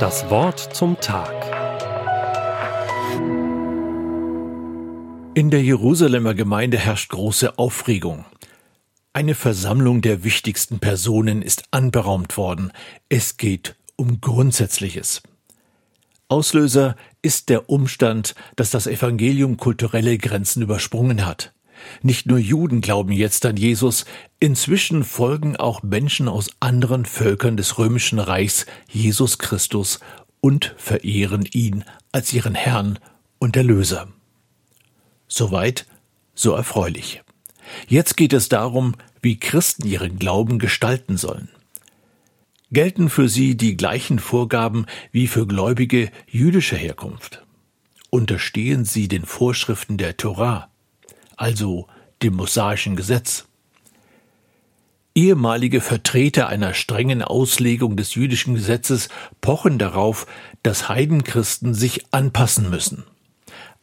Das Wort zum Tag. In der Jerusalemer Gemeinde herrscht große Aufregung. Eine Versammlung der wichtigsten Personen ist anberaumt worden. Es geht um Grundsätzliches. Auslöser ist der Umstand, dass das Evangelium kulturelle Grenzen übersprungen hat. Nicht nur Juden glauben jetzt an Jesus, inzwischen folgen auch Menschen aus anderen Völkern des römischen Reichs Jesus Christus und verehren ihn als ihren Herrn und Erlöser. Soweit, so erfreulich. Jetzt geht es darum, wie Christen ihren Glauben gestalten sollen. Gelten für sie die gleichen Vorgaben wie für Gläubige jüdischer Herkunft? Unterstehen sie den Vorschriften der Torah? Also dem mosaischen Gesetz. Ehemalige Vertreter einer strengen Auslegung des jüdischen Gesetzes pochen darauf, dass Heidenchristen sich anpassen müssen.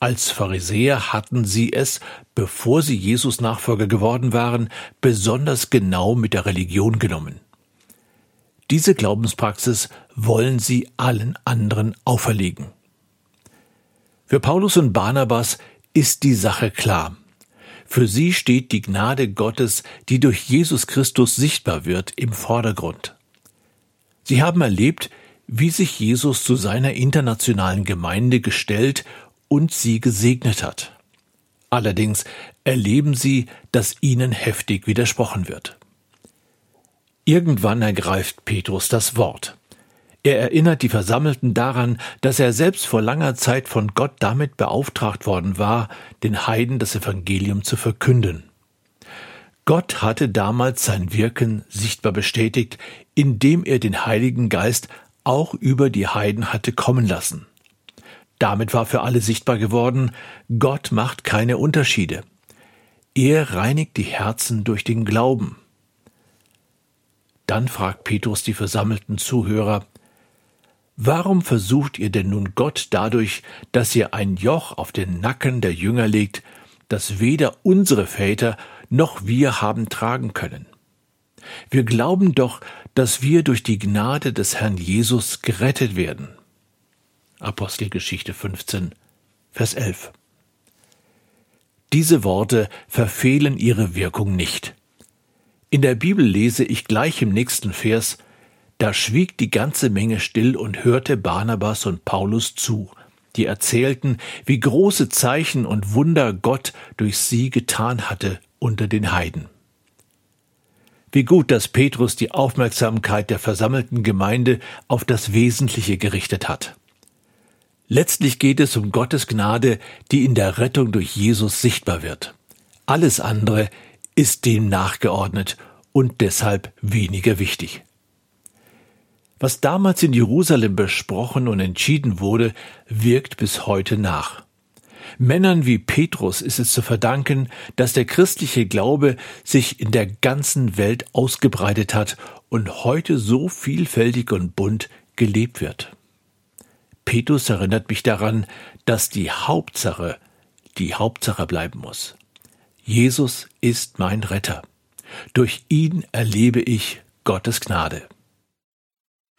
Als Pharisäer hatten sie es, bevor sie Jesus Nachfolger geworden waren, besonders genau mit der Religion genommen. Diese Glaubenspraxis wollen sie allen anderen auferlegen. Für Paulus und Barnabas ist die Sache klar. Für sie steht die Gnade Gottes, die durch Jesus Christus sichtbar wird, im Vordergrund. Sie haben erlebt, wie sich Jesus zu seiner internationalen Gemeinde gestellt und sie gesegnet hat. Allerdings erleben sie, dass ihnen heftig widersprochen wird. Irgendwann ergreift Petrus das Wort. Er erinnert die Versammelten daran, dass er selbst vor langer Zeit von Gott damit beauftragt worden war, den Heiden das Evangelium zu verkünden. Gott hatte damals sein Wirken sichtbar bestätigt, indem er den Heiligen Geist auch über die Heiden hatte kommen lassen. Damit war für alle sichtbar geworden, Gott macht keine Unterschiede. Er reinigt die Herzen durch den Glauben. Dann fragt Petrus die versammelten Zuhörer, Warum versucht ihr denn nun Gott dadurch, dass ihr ein Joch auf den Nacken der Jünger legt, das weder unsere Väter noch wir haben tragen können? Wir glauben doch, dass wir durch die Gnade des Herrn Jesus gerettet werden. Apostelgeschichte 15, Vers 11. Diese Worte verfehlen ihre Wirkung nicht. In der Bibel lese ich gleich im nächsten Vers, da schwieg die ganze Menge still und hörte Barnabas und Paulus zu, die erzählten, wie große Zeichen und Wunder Gott durch sie getan hatte unter den Heiden. Wie gut, dass Petrus die Aufmerksamkeit der versammelten Gemeinde auf das Wesentliche gerichtet hat. Letztlich geht es um Gottes Gnade, die in der Rettung durch Jesus sichtbar wird. Alles andere ist dem nachgeordnet und deshalb weniger wichtig. Was damals in Jerusalem besprochen und entschieden wurde, wirkt bis heute nach. Männern wie Petrus ist es zu verdanken, dass der christliche Glaube sich in der ganzen Welt ausgebreitet hat und heute so vielfältig und bunt gelebt wird. Petrus erinnert mich daran, dass die Hauptsache die Hauptsache bleiben muss. Jesus ist mein Retter. Durch ihn erlebe ich Gottes Gnade.